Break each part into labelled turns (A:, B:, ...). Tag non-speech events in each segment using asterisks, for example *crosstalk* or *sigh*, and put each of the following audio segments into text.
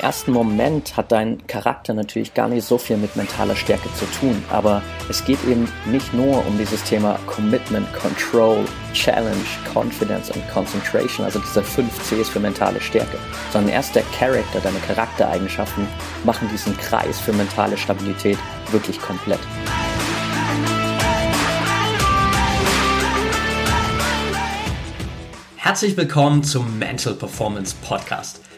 A: ersten Moment hat dein Charakter natürlich gar nicht so viel mit mentaler Stärke zu tun, aber es geht eben nicht nur um dieses Thema Commitment, Control, Challenge, Confidence und Concentration, also diese fünf Cs für mentale Stärke, sondern erst der Charakter, deine Charaktereigenschaften machen diesen Kreis für mentale Stabilität wirklich komplett.
B: Herzlich willkommen zum Mental Performance Podcast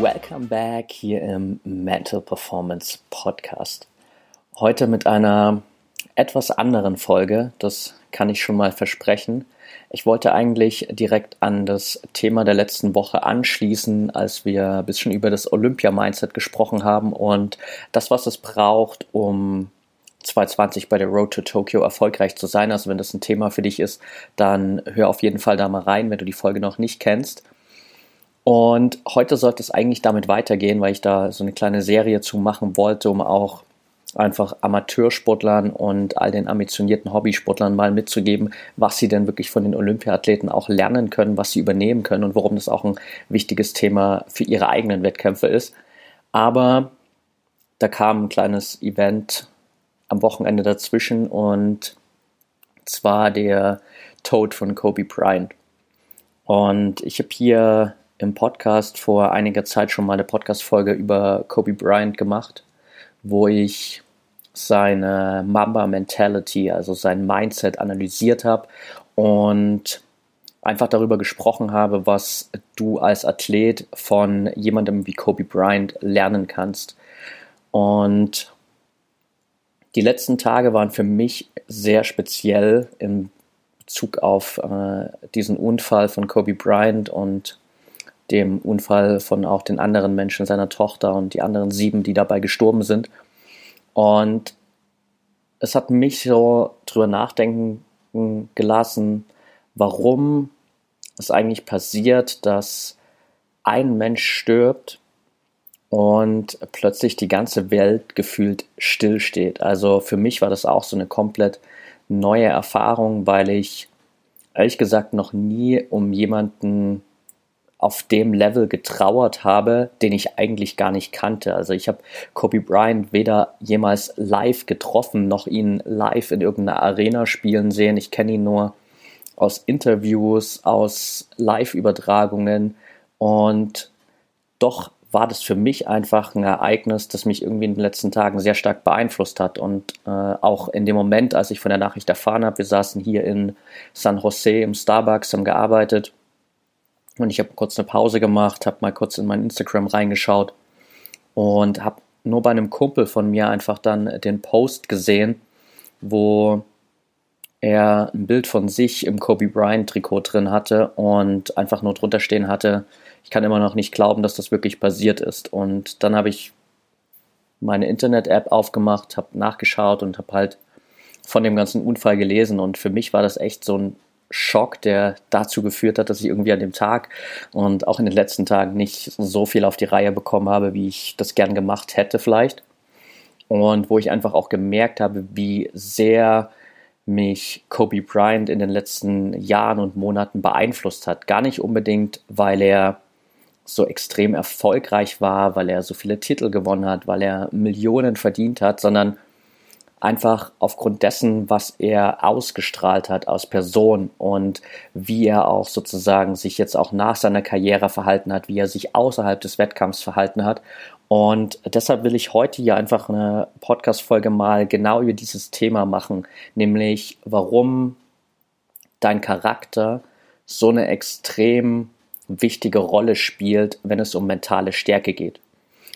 A: Welcome back hier im Mental Performance Podcast. Heute mit einer etwas anderen Folge, das kann ich schon mal versprechen. Ich wollte eigentlich direkt an das Thema der letzten Woche anschließen, als wir ein bisschen über das Olympia-Mindset gesprochen haben und das, was es braucht, um 2020 bei der Road to Tokyo erfolgreich zu sein. Also wenn das ein Thema für dich ist, dann hör auf jeden Fall da mal rein, wenn du die Folge noch nicht kennst. Und heute sollte es eigentlich damit weitergehen, weil ich da so eine kleine Serie zu machen wollte, um auch einfach Amateursportlern und all den ambitionierten Hobbysportlern mal mitzugeben, was sie denn wirklich von den Olympiathleten auch lernen können, was sie übernehmen können und warum das auch ein wichtiges Thema für ihre eigenen Wettkämpfe ist. Aber da kam ein kleines Event am Wochenende dazwischen und zwar der Tod von Kobe Bryant. Und ich habe hier im Podcast vor einiger Zeit schon mal eine Podcast-Folge über Kobe Bryant gemacht, wo ich seine Mamba-Mentality, also sein Mindset analysiert habe und einfach darüber gesprochen habe, was du als Athlet von jemandem wie Kobe Bryant lernen kannst. Und die letzten Tage waren für mich sehr speziell im Bezug auf äh, diesen Unfall von Kobe Bryant und dem Unfall von auch den anderen Menschen, seiner Tochter und die anderen sieben, die dabei gestorben sind. Und es hat mich so drüber nachdenken gelassen, warum es eigentlich passiert, dass ein Mensch stirbt und plötzlich die ganze Welt gefühlt stillsteht. Also für mich war das auch so eine komplett neue Erfahrung, weil ich ehrlich gesagt noch nie um jemanden auf dem Level getrauert habe, den ich eigentlich gar nicht kannte. Also ich habe Kobe Bryant weder jemals live getroffen, noch ihn live in irgendeiner Arena spielen sehen. Ich kenne ihn nur aus Interviews, aus Live-Übertragungen und doch war das für mich einfach ein Ereignis, das mich irgendwie in den letzten Tagen sehr stark beeinflusst hat. Und äh, auch in dem Moment, als ich von der Nachricht erfahren habe, wir saßen hier in San Jose im Starbucks, haben gearbeitet und ich habe kurz eine Pause gemacht, habe mal kurz in mein Instagram reingeschaut und habe nur bei einem Kumpel von mir einfach dann den Post gesehen, wo er ein Bild von sich im Kobe Bryant Trikot drin hatte und einfach nur drunter stehen hatte, ich kann immer noch nicht glauben, dass das wirklich passiert ist. Und dann habe ich meine Internet-App aufgemacht, habe nachgeschaut und habe halt von dem ganzen Unfall gelesen. Und für mich war das echt so ein Schock, der dazu geführt hat, dass ich irgendwie an dem Tag und auch in den letzten Tagen nicht so viel auf die Reihe bekommen habe, wie ich das gern gemacht hätte vielleicht. Und wo ich einfach auch gemerkt habe, wie sehr mich Kobe Bryant in den letzten Jahren und Monaten beeinflusst hat. Gar nicht unbedingt, weil er so extrem erfolgreich war, weil er so viele Titel gewonnen hat, weil er Millionen verdient hat, sondern einfach aufgrund dessen, was er ausgestrahlt hat als Person und wie er auch sozusagen sich jetzt auch nach seiner Karriere verhalten hat, wie er sich außerhalb des Wettkampfs verhalten hat. Und deshalb will ich heute hier einfach eine Podcast-Folge mal genau über dieses Thema machen, nämlich warum dein Charakter so eine extrem wichtige Rolle spielt, wenn es um mentale Stärke geht.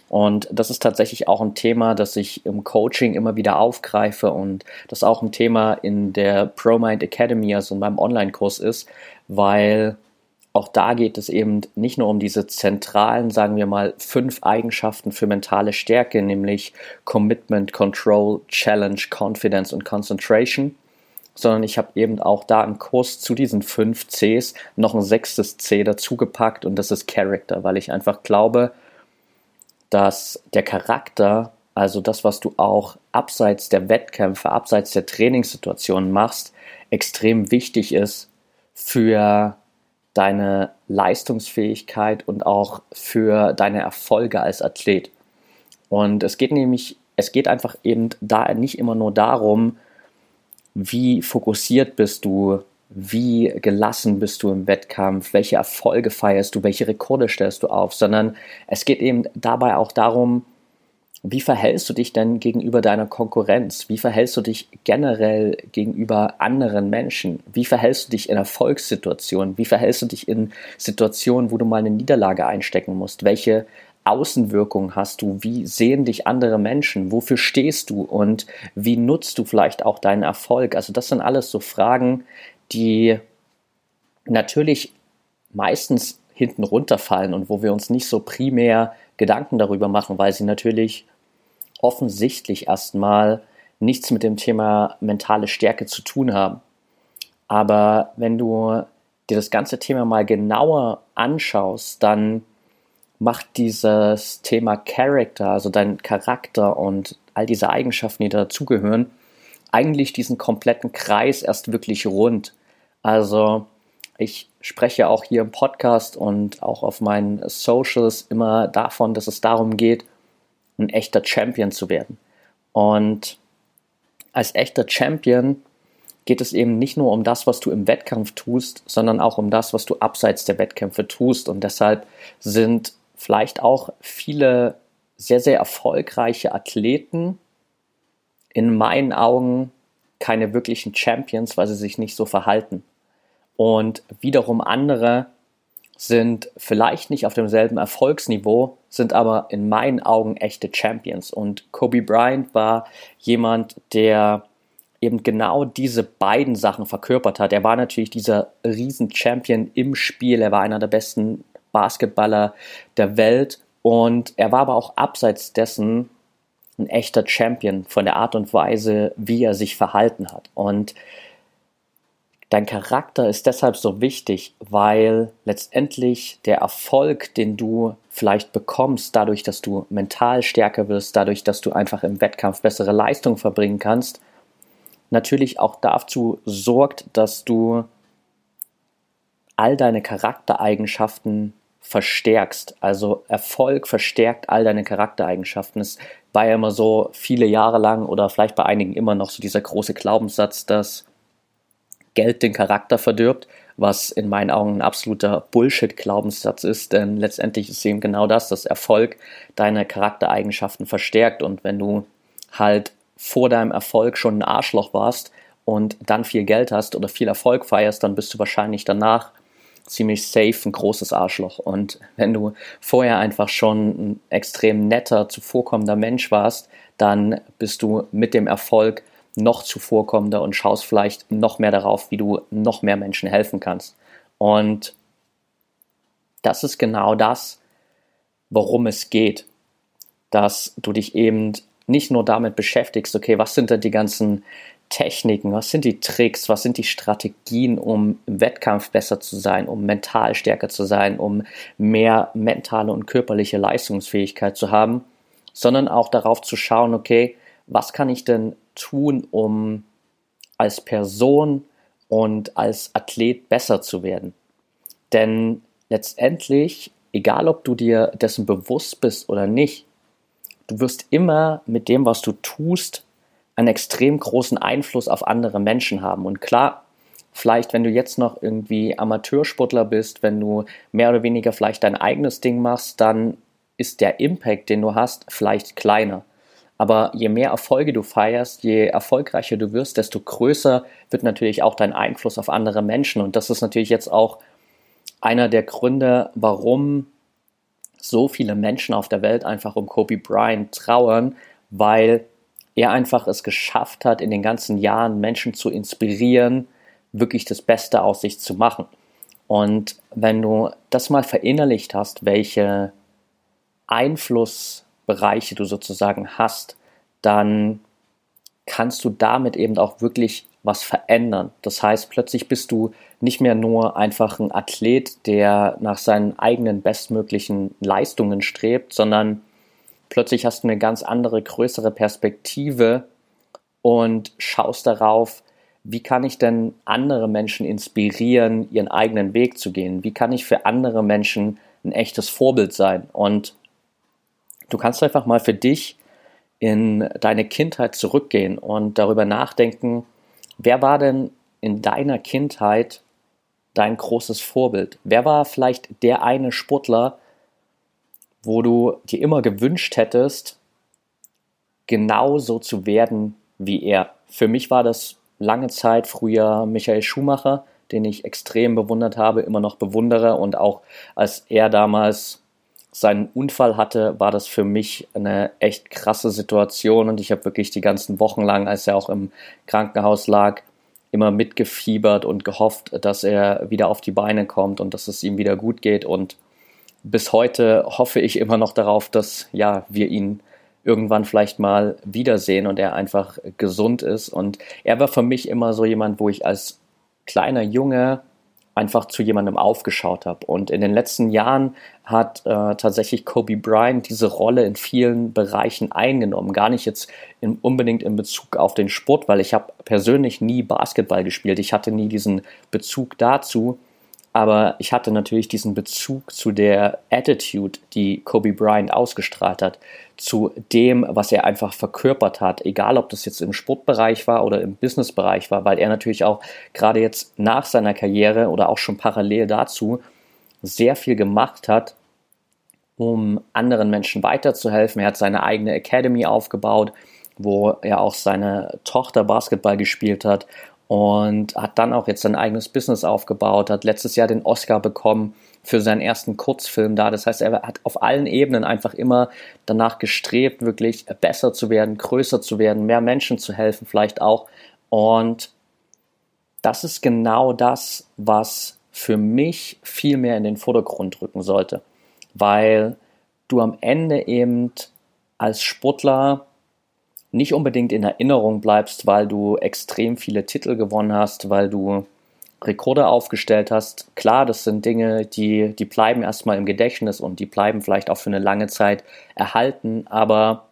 A: Und das ist tatsächlich auch ein Thema, das ich im Coaching immer wieder aufgreife und das auch ein Thema in der ProMind Academy, also in meinem Online-Kurs ist, weil auch da geht es eben nicht nur um diese zentralen, sagen wir mal, fünf Eigenschaften für mentale Stärke, nämlich Commitment, Control, Challenge, Confidence und Concentration, sondern ich habe eben auch da im Kurs zu diesen fünf Cs noch ein sechstes C dazugepackt und das ist Character, weil ich einfach glaube, dass der Charakter, also das, was du auch abseits der Wettkämpfe, abseits der Trainingssituationen machst, extrem wichtig ist für deine Leistungsfähigkeit und auch für deine Erfolge als Athlet. Und es geht nämlich, es geht einfach eben da nicht immer nur darum, wie fokussiert bist du, wie gelassen bist du im Wettkampf, welche Erfolge feierst du, welche Rekorde stellst du auf, sondern es geht eben dabei auch darum, wie verhältst du dich denn gegenüber deiner Konkurrenz? Wie verhältst du dich generell gegenüber anderen Menschen? Wie verhältst du dich in Erfolgssituationen? Wie verhältst du dich in Situationen, wo du mal eine Niederlage einstecken musst? Welche Außenwirkungen hast du? Wie sehen dich andere Menschen? Wofür stehst du? Und wie nutzt du vielleicht auch deinen Erfolg? Also das sind alles so Fragen, die natürlich meistens hinten runterfallen und wo wir uns nicht so primär Gedanken darüber machen, weil sie natürlich offensichtlich erstmal nichts mit dem Thema mentale Stärke zu tun haben. Aber wenn du dir das ganze Thema mal genauer anschaust, dann macht dieses Thema Character, also dein Charakter und all diese Eigenschaften, die dazugehören, eigentlich diesen kompletten Kreis erst wirklich rund. Also ich spreche auch hier im Podcast und auch auf meinen Socials immer davon, dass es darum geht, ein echter Champion zu werden. Und als echter Champion geht es eben nicht nur um das, was du im Wettkampf tust, sondern auch um das, was du abseits der Wettkämpfe tust. Und deshalb sind vielleicht auch viele sehr, sehr erfolgreiche Athleten in meinen Augen keine wirklichen Champions, weil sie sich nicht so verhalten. Und wiederum andere sind vielleicht nicht auf demselben Erfolgsniveau, sind aber in meinen Augen echte Champions. Und Kobe Bryant war jemand, der eben genau diese beiden Sachen verkörpert hat. Er war natürlich dieser Riesen-Champion im Spiel, er war einer der besten Basketballer der Welt und er war aber auch abseits dessen ein echter Champion von der Art und Weise, wie er sich verhalten hat. Und Dein Charakter ist deshalb so wichtig, weil letztendlich der Erfolg, den du vielleicht bekommst, dadurch, dass du mental stärker wirst, dadurch, dass du einfach im Wettkampf bessere Leistung verbringen kannst, natürlich auch dazu sorgt, dass du all deine Charaktereigenschaften verstärkst. Also Erfolg verstärkt all deine Charaktereigenschaften. Es war ja immer so viele Jahre lang oder vielleicht bei einigen immer noch so dieser große Glaubenssatz, dass Geld den Charakter verdirbt, was in meinen Augen ein absoluter Bullshit-Glaubenssatz ist, denn letztendlich ist eben genau das, dass Erfolg deine Charaktereigenschaften verstärkt und wenn du halt vor deinem Erfolg schon ein Arschloch warst und dann viel Geld hast oder viel Erfolg feierst, dann bist du wahrscheinlich danach ziemlich safe ein großes Arschloch. Und wenn du vorher einfach schon ein extrem netter, zuvorkommender Mensch warst, dann bist du mit dem Erfolg noch zuvorkommender und schaust vielleicht noch mehr darauf, wie du noch mehr Menschen helfen kannst. Und das ist genau das, worum es geht, dass du dich eben nicht nur damit beschäftigst, okay, was sind denn die ganzen Techniken, was sind die Tricks, was sind die Strategien, um im Wettkampf besser zu sein, um mental stärker zu sein, um mehr mentale und körperliche Leistungsfähigkeit zu haben, sondern auch darauf zu schauen, okay, was kann ich denn tun, um als Person und als Athlet besser zu werden. Denn letztendlich, egal ob du dir dessen bewusst bist oder nicht, du wirst immer mit dem, was du tust, einen extrem großen Einfluss auf andere Menschen haben. Und klar, vielleicht, wenn du jetzt noch irgendwie Amateursportler bist, wenn du mehr oder weniger vielleicht dein eigenes Ding machst, dann ist der Impact, den du hast, vielleicht kleiner. Aber je mehr Erfolge du feierst, je erfolgreicher du wirst, desto größer wird natürlich auch dein Einfluss auf andere Menschen. Und das ist natürlich jetzt auch einer der Gründe, warum so viele Menschen auf der Welt einfach um Kobe Bryant trauern, weil er einfach es geschafft hat, in den ganzen Jahren Menschen zu inspirieren, wirklich das Beste aus sich zu machen. Und wenn du das mal verinnerlicht hast, welche Einflussbereiche du sozusagen hast, dann kannst du damit eben auch wirklich was verändern. Das heißt, plötzlich bist du nicht mehr nur einfach ein Athlet, der nach seinen eigenen bestmöglichen Leistungen strebt, sondern plötzlich hast du eine ganz andere, größere Perspektive und schaust darauf, wie kann ich denn andere Menschen inspirieren, ihren eigenen Weg zu gehen? Wie kann ich für andere Menschen ein echtes Vorbild sein? Und du kannst einfach mal für dich in deine Kindheit zurückgehen und darüber nachdenken, wer war denn in deiner Kindheit dein großes Vorbild? Wer war vielleicht der eine Sportler, wo du dir immer gewünscht hättest, genauso zu werden wie er? Für mich war das lange Zeit früher Michael Schumacher, den ich extrem bewundert habe, immer noch bewundere. Und auch als er damals seinen Unfall hatte, war das für mich eine echt krasse Situation. Und ich habe wirklich die ganzen Wochen lang, als er auch im Krankenhaus lag, immer mitgefiebert und gehofft, dass er wieder auf die Beine kommt und dass es ihm wieder gut geht. Und bis heute hoffe ich immer noch darauf, dass ja, wir ihn irgendwann vielleicht mal wiedersehen und er einfach gesund ist und er war für mich immer so jemand, wo ich als kleiner Junge einfach zu jemandem aufgeschaut habe. Und in den letzten Jahren hat äh, tatsächlich Kobe Bryant diese Rolle in vielen Bereichen eingenommen. Gar nicht jetzt in, unbedingt in Bezug auf den Sport, weil ich habe persönlich nie Basketball gespielt. Ich hatte nie diesen Bezug dazu aber ich hatte natürlich diesen Bezug zu der Attitude, die Kobe Bryant ausgestrahlt hat, zu dem, was er einfach verkörpert hat, egal ob das jetzt im Sportbereich war oder im Businessbereich war, weil er natürlich auch gerade jetzt nach seiner Karriere oder auch schon parallel dazu sehr viel gemacht hat, um anderen Menschen weiterzuhelfen. Er hat seine eigene Academy aufgebaut, wo er auch seine Tochter Basketball gespielt hat und hat dann auch jetzt sein eigenes Business aufgebaut, hat letztes Jahr den Oscar bekommen für seinen ersten Kurzfilm da. Das heißt, er hat auf allen Ebenen einfach immer danach gestrebt, wirklich besser zu werden, größer zu werden, mehr Menschen zu helfen vielleicht auch. Und das ist genau das, was für mich viel mehr in den Vordergrund rücken sollte, weil du am Ende eben als Sportler nicht unbedingt in Erinnerung bleibst, weil du extrem viele Titel gewonnen hast, weil du Rekorde aufgestellt hast. Klar, das sind Dinge, die, die bleiben erstmal im Gedächtnis und die bleiben vielleicht auch für eine lange Zeit erhalten, aber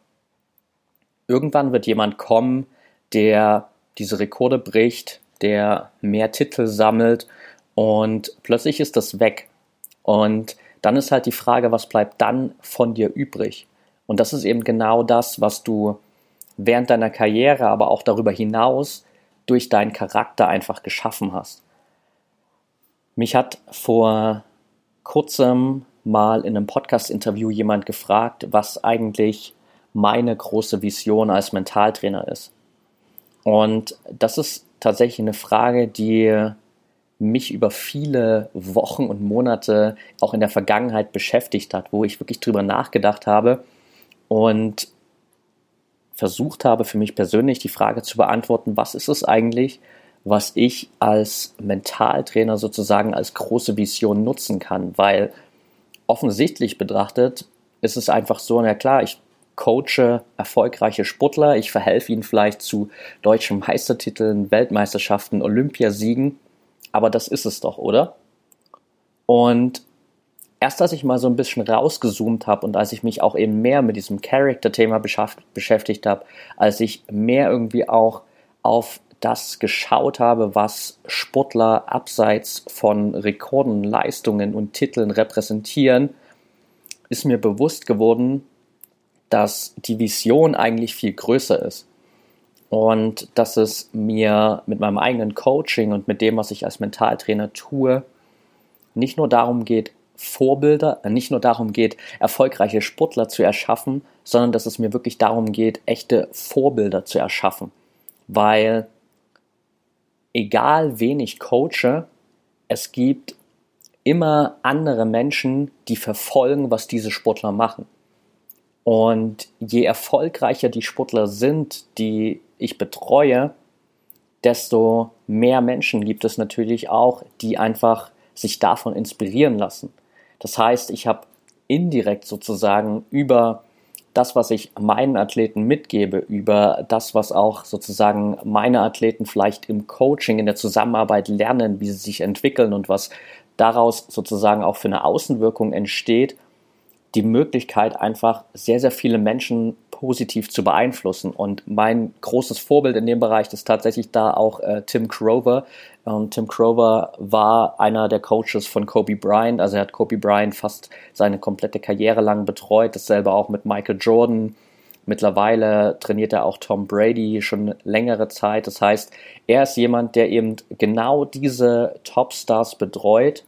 A: irgendwann wird jemand kommen, der diese Rekorde bricht, der mehr Titel sammelt und plötzlich ist das weg. Und dann ist halt die Frage, was bleibt dann von dir übrig? Und das ist eben genau das, was du während deiner Karriere, aber auch darüber hinaus durch deinen Charakter einfach geschaffen hast. Mich hat vor kurzem mal in einem Podcast-Interview jemand gefragt, was eigentlich meine große Vision als Mentaltrainer ist. Und das ist tatsächlich eine Frage, die mich über viele Wochen und Monate auch in der Vergangenheit beschäftigt hat, wo ich wirklich drüber nachgedacht habe und versucht habe, für mich persönlich die Frage zu beantworten, was ist es eigentlich, was ich als Mentaltrainer sozusagen als große Vision nutzen kann, weil offensichtlich betrachtet ist es einfach so, na klar, ich coache erfolgreiche Sportler, ich verhelfe ihnen vielleicht zu deutschen Meistertiteln, Weltmeisterschaften, Olympiasiegen, aber das ist es doch, oder? Und erst als ich mal so ein bisschen rausgezoomt habe und als ich mich auch eben mehr mit diesem Character-Thema beschäftigt habe, als ich mehr irgendwie auch auf das geschaut habe, was Sportler abseits von Rekorden, Leistungen und Titeln repräsentieren, ist mir bewusst geworden, dass die Vision eigentlich viel größer ist. Und dass es mir mit meinem eigenen Coaching und mit dem, was ich als Mentaltrainer tue, nicht nur darum geht, Vorbilder, nicht nur darum geht, erfolgreiche Sportler zu erschaffen, sondern dass es mir wirklich darum geht, echte Vorbilder zu erschaffen. Weil egal wen ich coache, es gibt immer andere Menschen, die verfolgen, was diese Sportler machen. Und je erfolgreicher die Sportler sind, die ich betreue, desto mehr Menschen gibt es natürlich auch, die einfach sich davon inspirieren lassen. Das heißt, ich habe indirekt sozusagen über das, was ich meinen Athleten mitgebe, über das, was auch sozusagen meine Athleten vielleicht im Coaching, in der Zusammenarbeit lernen, wie sie sich entwickeln und was daraus sozusagen auch für eine Außenwirkung entsteht, die Möglichkeit, einfach sehr, sehr viele Menschen positiv zu beeinflussen. Und mein großes Vorbild in dem Bereich ist tatsächlich da auch äh, Tim Crover. Und Tim Crover war einer der Coaches von Kobe Bryant. Also er hat Kobe Bryant fast seine komplette Karriere lang betreut. Dasselbe auch mit Michael Jordan. Mittlerweile trainiert er auch Tom Brady schon längere Zeit. Das heißt, er ist jemand, der eben genau diese Topstars betreut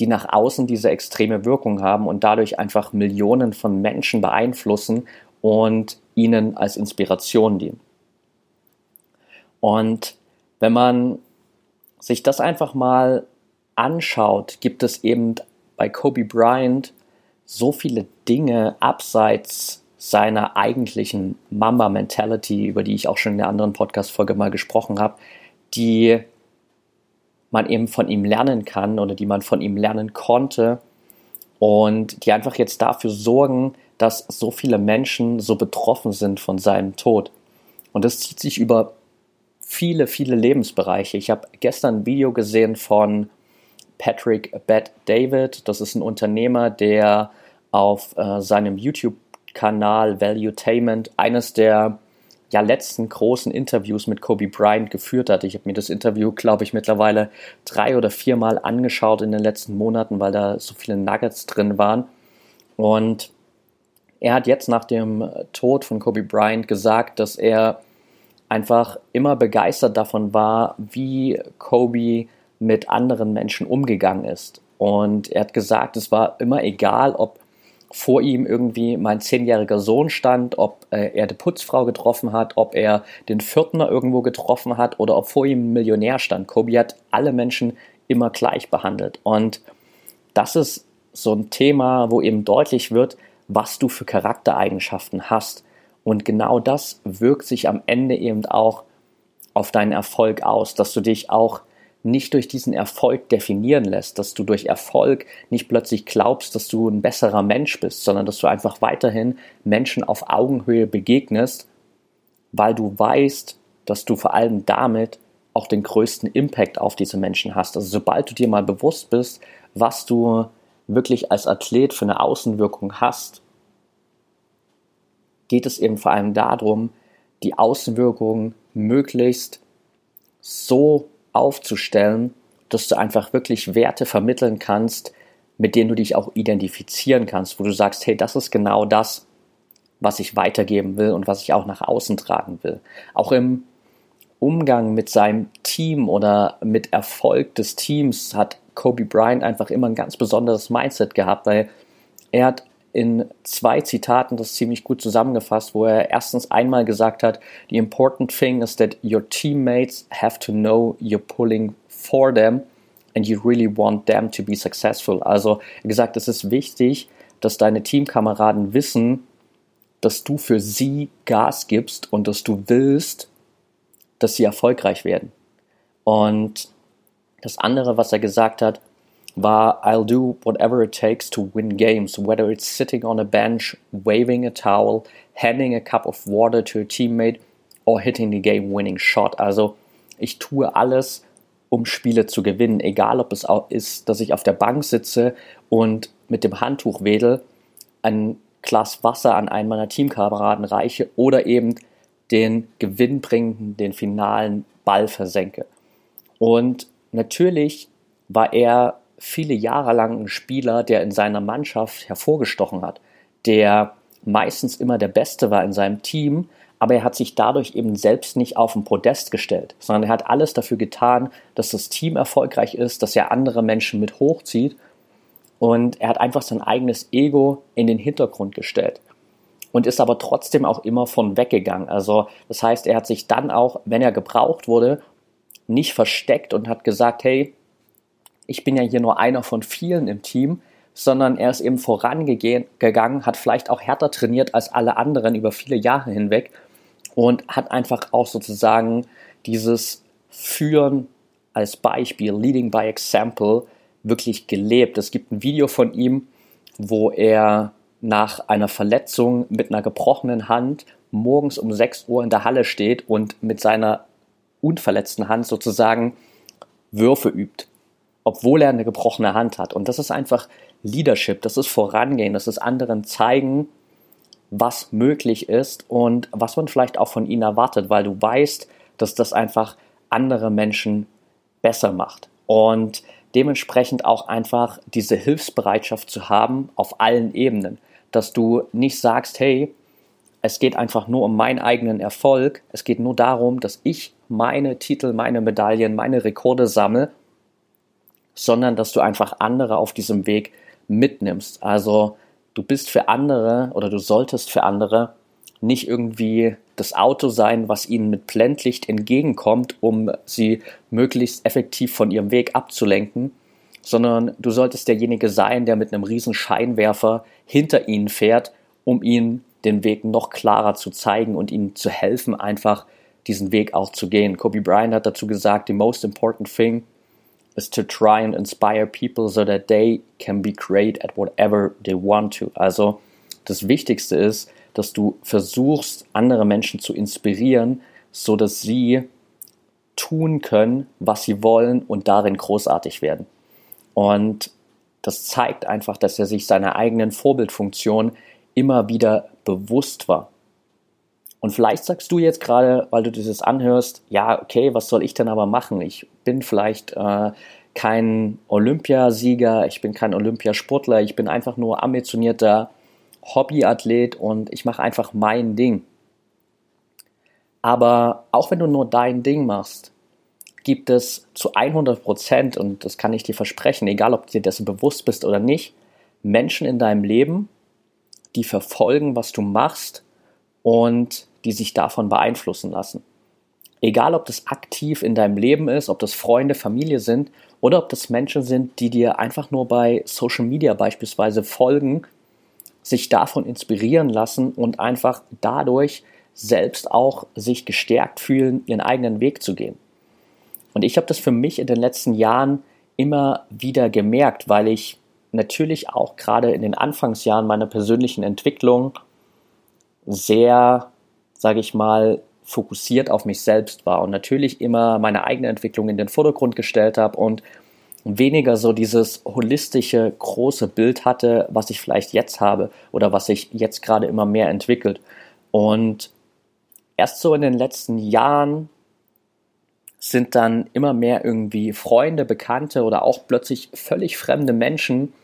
A: die nach außen diese extreme Wirkung haben und dadurch einfach Millionen von Menschen beeinflussen und ihnen als Inspiration dienen. Und wenn man sich das einfach mal anschaut, gibt es eben bei Kobe Bryant so viele Dinge abseits seiner eigentlichen Mamba-Mentality, über die ich auch schon in der anderen Podcast-Folge mal gesprochen habe, die man eben von ihm lernen kann oder die man von ihm lernen konnte und die einfach jetzt dafür sorgen, dass so viele Menschen so betroffen sind von seinem Tod. Und das zieht sich über viele, viele Lebensbereiche. Ich habe gestern ein Video gesehen von Patrick Bett David. Das ist ein Unternehmer, der auf äh, seinem YouTube-Kanal Valuetainment eines der ja, letzten großen Interviews mit Kobe Bryant geführt hat. Ich habe mir das Interview, glaube ich, mittlerweile drei oder viermal angeschaut in den letzten Monaten, weil da so viele Nuggets drin waren. Und er hat jetzt nach dem Tod von Kobe Bryant gesagt, dass er einfach immer begeistert davon war, wie Kobe mit anderen Menschen umgegangen ist. Und er hat gesagt, es war immer egal, ob vor ihm irgendwie mein zehnjähriger Sohn stand, ob äh, er die Putzfrau getroffen hat, ob er den Viertner irgendwo getroffen hat oder ob vor ihm ein Millionär stand. Kobe hat alle Menschen immer gleich behandelt. Und das ist so ein Thema, wo eben deutlich wird, was du für Charaktereigenschaften hast. Und genau das wirkt sich am Ende eben auch auf deinen Erfolg aus, dass du dich auch nicht durch diesen Erfolg definieren lässt, dass du durch Erfolg nicht plötzlich glaubst, dass du ein besserer Mensch bist, sondern dass du einfach weiterhin Menschen auf Augenhöhe begegnest, weil du weißt, dass du vor allem damit auch den größten Impact auf diese Menschen hast. Also sobald du dir mal bewusst bist, was du wirklich als Athlet für eine Außenwirkung hast, geht es eben vor allem darum, die Außenwirkung möglichst so aufzustellen, dass du einfach wirklich Werte vermitteln kannst, mit denen du dich auch identifizieren kannst, wo du sagst, hey, das ist genau das, was ich weitergeben will und was ich auch nach außen tragen will. Auch im Umgang mit seinem Team oder mit Erfolg des Teams hat Kobe Bryant einfach immer ein ganz besonderes Mindset gehabt, weil er hat in zwei Zitaten das ziemlich gut zusammengefasst, wo er erstens einmal gesagt hat, the important thing is that your teammates have to know you're pulling for them and you really want them to be successful. Also er gesagt, es ist wichtig, dass deine Teamkameraden wissen, dass du für sie Gas gibst und dass du willst, dass sie erfolgreich werden. Und das andere, was er gesagt hat, war I'll do whatever it takes to win games, whether it's sitting on a bench, waving a towel, handing a cup of water to a teammate or hitting the game winning shot. Also ich tue alles, um Spiele zu gewinnen, egal ob es auch ist, dass ich auf der Bank sitze und mit dem Handtuch wedel, ein Glas Wasser an einen meiner Teamkameraden reiche oder eben den gewinnbringenden, den finalen Ball versenke. Und natürlich war er viele Jahre lang ein Spieler, der in seiner Mannschaft hervorgestochen hat, der meistens immer der Beste war in seinem Team, aber er hat sich dadurch eben selbst nicht auf den Podest gestellt, sondern er hat alles dafür getan, dass das Team erfolgreich ist, dass er andere Menschen mit hochzieht und er hat einfach sein eigenes Ego in den Hintergrund gestellt und ist aber trotzdem auch immer von weggegangen. Also das heißt, er hat sich dann auch, wenn er gebraucht wurde, nicht versteckt und hat gesagt, hey, ich bin ja hier nur einer von vielen im Team, sondern er ist eben vorangegangen, hat vielleicht auch härter trainiert als alle anderen über viele Jahre hinweg und hat einfach auch sozusagen dieses Führen als Beispiel, Leading by Example, wirklich gelebt. Es gibt ein Video von ihm, wo er nach einer Verletzung mit einer gebrochenen Hand morgens um 6 Uhr in der Halle steht und mit seiner unverletzten Hand sozusagen Würfe übt, obwohl er eine gebrochene Hand hat. Und das ist einfach Leadership, das ist Vorangehen, das ist anderen zeigen, was möglich ist und was man vielleicht auch von ihnen erwartet, weil du weißt, dass das einfach andere Menschen besser macht. Und dementsprechend auch einfach diese Hilfsbereitschaft zu haben auf allen Ebenen, dass du nicht sagst, hey, es geht einfach nur um meinen eigenen Erfolg, es geht nur darum, dass ich meine Titel, meine Medaillen, meine Rekorde sammle, sondern dass du einfach andere auf diesem Weg mitnimmst. Also du bist für andere oder du solltest für andere nicht irgendwie das Auto sein, was ihnen mit Blendlicht entgegenkommt, um sie möglichst effektiv von ihrem Weg abzulenken, sondern du solltest derjenige sein, der mit einem riesen Scheinwerfer hinter ihnen fährt, um ihnen den Weg noch klarer zu zeigen und ihnen zu helfen, einfach diesen Weg auch zu gehen. Kobe Bryant hat dazu gesagt, the most important thing is to try and inspire people so that they can be great at whatever they want to. Also das Wichtigste ist, dass du versuchst, andere Menschen zu inspirieren, so dass sie tun können, was sie wollen und darin großartig werden. Und das zeigt einfach, dass er sich seiner eigenen Vorbildfunktion immer wieder bewusst war. Und vielleicht sagst du jetzt gerade, weil du dieses anhörst, ja, okay, was soll ich denn aber machen? Ich bin vielleicht äh, kein Olympiasieger, ich bin kein Olympiasportler, ich bin einfach nur ambitionierter Hobbyathlet und ich mache einfach mein Ding. Aber auch wenn du nur dein Ding machst, gibt es zu 100 Prozent, und das kann ich dir versprechen, egal ob du dir dessen bewusst bist oder nicht, Menschen in deinem Leben, die verfolgen, was du machst und die sich davon beeinflussen lassen. Egal, ob das aktiv in deinem Leben ist, ob das Freunde, Familie sind oder ob das Menschen sind, die dir einfach nur bei Social Media beispielsweise folgen, sich davon inspirieren lassen und einfach dadurch selbst auch sich gestärkt fühlen, ihren eigenen Weg zu gehen. Und ich habe das für mich in den letzten Jahren immer wieder gemerkt, weil ich natürlich auch gerade in den Anfangsjahren meiner persönlichen Entwicklung sehr, sage ich mal, fokussiert auf mich selbst war und natürlich immer meine eigene Entwicklung in den Vordergrund gestellt habe und weniger so dieses holistische große Bild hatte, was ich vielleicht jetzt habe oder was sich jetzt gerade immer mehr entwickelt. Und erst so in den letzten Jahren sind dann immer mehr irgendwie Freunde, Bekannte oder auch plötzlich völlig fremde Menschen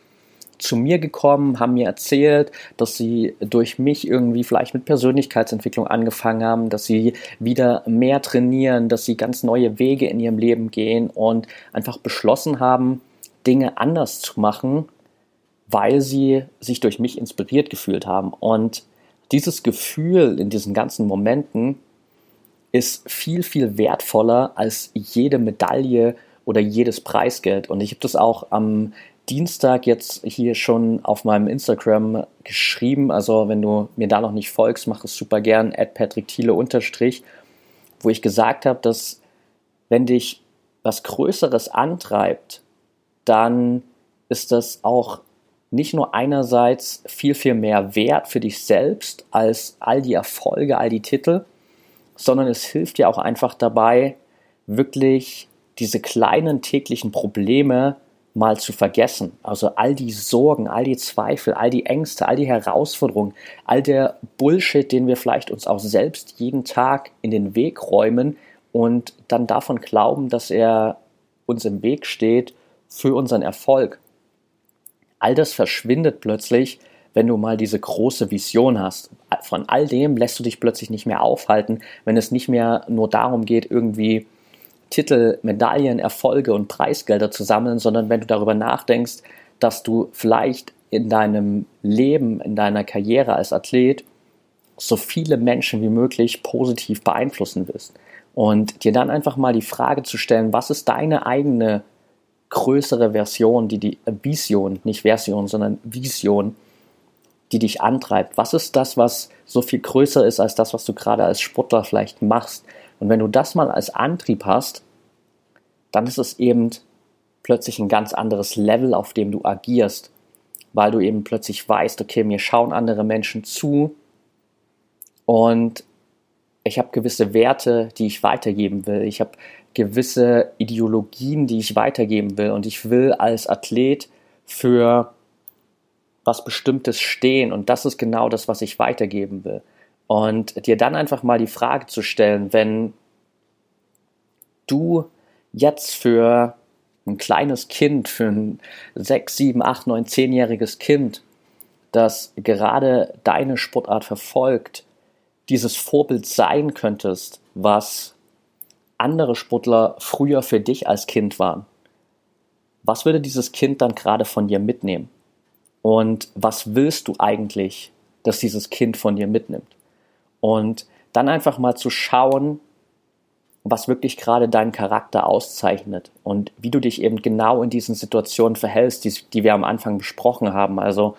A: zu mir gekommen, haben mir erzählt, dass sie durch mich irgendwie vielleicht mit Persönlichkeitsentwicklung angefangen haben, dass sie wieder mehr trainieren, dass sie ganz neue Wege in ihrem Leben gehen und einfach beschlossen haben, Dinge anders zu machen, weil sie sich durch mich inspiriert gefühlt haben. Und dieses Gefühl in diesen ganzen Momenten ist viel, viel wertvoller als jede Medaille oder jedes Preisgeld. Und ich habe das auch am Dienstag jetzt hier schon auf meinem Instagram geschrieben. Also wenn du mir da noch nicht folgst, mach es super gern, at Patrick Thiele unterstrich, wo ich gesagt habe, dass wenn dich was Größeres antreibt, dann ist das auch nicht nur einerseits viel, viel mehr wert für dich selbst als all die Erfolge, all die Titel, sondern es hilft dir auch einfach dabei, wirklich diese kleinen täglichen Probleme mal zu vergessen. Also all die Sorgen, all die Zweifel, all die Ängste, all die Herausforderungen, all der Bullshit, den wir vielleicht uns auch selbst jeden Tag in den Weg räumen und dann davon glauben, dass er uns im Weg steht für unseren Erfolg. All das verschwindet plötzlich, wenn du mal diese große Vision hast. Von all dem lässt du dich plötzlich nicht mehr aufhalten, wenn es nicht mehr nur darum geht, irgendwie Titel, Medaillen, Erfolge und Preisgelder zu sammeln, sondern wenn du darüber nachdenkst, dass du vielleicht in deinem Leben, in deiner Karriere als Athlet so viele Menschen wie möglich positiv beeinflussen wirst. Und dir dann einfach mal die Frage zu stellen, was ist deine eigene größere Version, die die Vision, nicht Version, sondern Vision, die dich antreibt? Was ist das, was so viel größer ist als das, was du gerade als Sportler vielleicht machst? Und wenn du das mal als Antrieb hast, dann ist es eben plötzlich ein ganz anderes Level, auf dem du agierst, weil du eben plötzlich weißt, okay, mir schauen andere Menschen zu und ich habe gewisse Werte, die ich weitergeben will. Ich habe gewisse Ideologien, die ich weitergeben will. Und ich will als Athlet für was Bestimmtes stehen. Und das ist genau das, was ich weitergeben will. Und dir dann einfach mal die Frage zu stellen, wenn du jetzt für ein kleines Kind, für ein sechs, sieben, acht, neun, zehnjähriges Kind, das gerade deine Sportart verfolgt, dieses Vorbild sein könntest, was andere Sportler früher für dich als Kind waren. Was würde dieses Kind dann gerade von dir mitnehmen? Und was willst du eigentlich, dass dieses Kind von dir mitnimmt? Und dann einfach mal zu schauen, was wirklich gerade deinen Charakter auszeichnet und wie du dich eben genau in diesen Situationen verhältst, die, die wir am Anfang besprochen haben. Also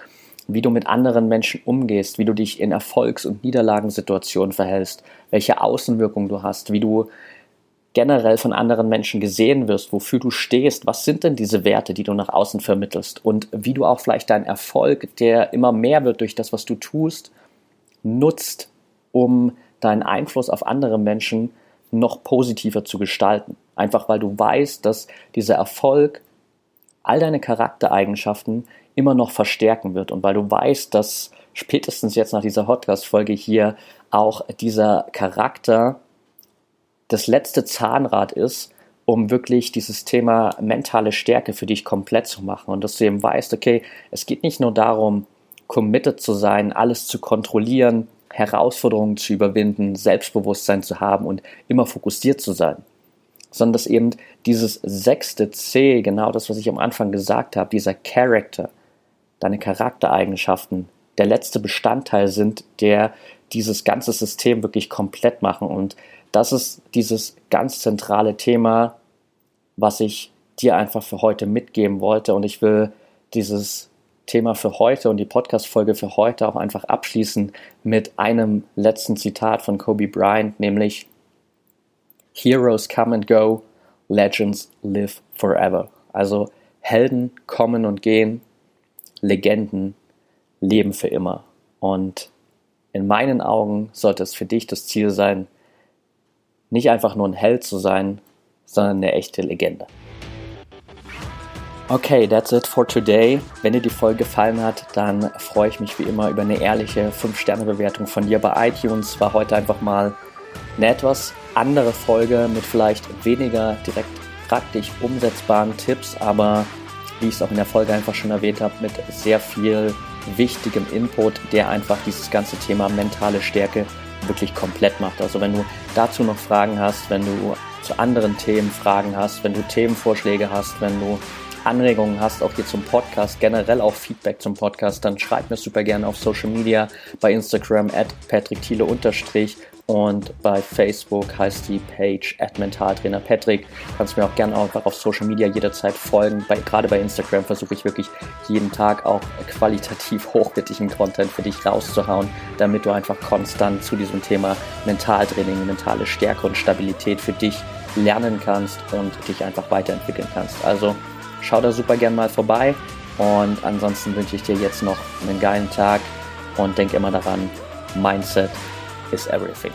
A: wie du mit anderen Menschen umgehst, wie du dich in Erfolgs- und Niederlagensituationen verhältst, welche Außenwirkung du hast, wie du generell von anderen Menschen gesehen wirst, wofür du stehst, was sind denn diese Werte, die du nach außen vermittelst und wie du auch vielleicht deinen Erfolg, der immer mehr wird durch das, was du tust, nutzt, um deinen Einfluss auf andere Menschen noch positiver zu gestalten. Einfach weil du weißt, dass dieser Erfolg all deine Charaktereigenschaften immer noch verstärken wird. Und weil du weißt, dass spätestens jetzt nach dieser Podcast-Folge hier auch dieser Charakter das letzte Zahnrad ist, um wirklich dieses Thema mentale Stärke für dich komplett zu machen. Und dass du eben weißt, okay, es geht nicht nur darum, committed zu sein, alles zu kontrollieren, Herausforderungen zu überwinden, Selbstbewusstsein zu haben und immer fokussiert zu sein, sondern dass eben dieses sechste C, genau das, was ich am Anfang gesagt habe, dieser Character, deine Charaktereigenschaften der letzte Bestandteil sind, der dieses ganze System wirklich komplett machen. Und das ist dieses ganz zentrale Thema, was ich dir einfach für heute mitgeben wollte. Und ich will dieses Thema für heute und die Podcast-Folge für heute auch einfach abschließen mit einem letzten Zitat von Kobe Bryant, nämlich Heroes come and go, Legends live forever. Also Helden kommen und gehen, Legenden leben für immer. Und in meinen Augen sollte es für dich das Ziel sein, nicht einfach nur ein Held zu sein, sondern eine echte Legende. Okay, that's it for today. Wenn dir die Folge gefallen hat, dann freue ich mich wie immer über eine ehrliche 5-Sterne-Bewertung von dir bei iTunes. War heute einfach mal eine etwas andere Folge mit vielleicht weniger direkt praktisch umsetzbaren Tipps, aber wie ich es auch in der Folge einfach schon erwähnt habe, mit sehr viel wichtigem Input, der einfach dieses ganze Thema mentale Stärke wirklich komplett macht. Also wenn du dazu noch Fragen hast, wenn du zu anderen Themen Fragen hast, wenn du Themenvorschläge hast, wenn du Anregungen hast, auch hier zum Podcast, generell auch Feedback zum Podcast, dann schreib mir super gerne auf Social Media, bei Instagram at Patrick Thiele unterstrich und bei Facebook heißt die Page at Mentaltrainer Patrick. Kannst mir auch gerne einfach auf Social Media jederzeit folgen. Bei, gerade bei Instagram versuche ich wirklich jeden Tag auch qualitativ *laughs* hochwertigen Content für dich rauszuhauen, damit du einfach konstant zu diesem Thema Mentaltraining, mentale Stärke und Stabilität für dich lernen kannst und dich einfach weiterentwickeln kannst. Also schau da super gern mal vorbei und ansonsten wünsche ich dir jetzt noch einen geilen Tag und denk immer daran, Mindset is everything.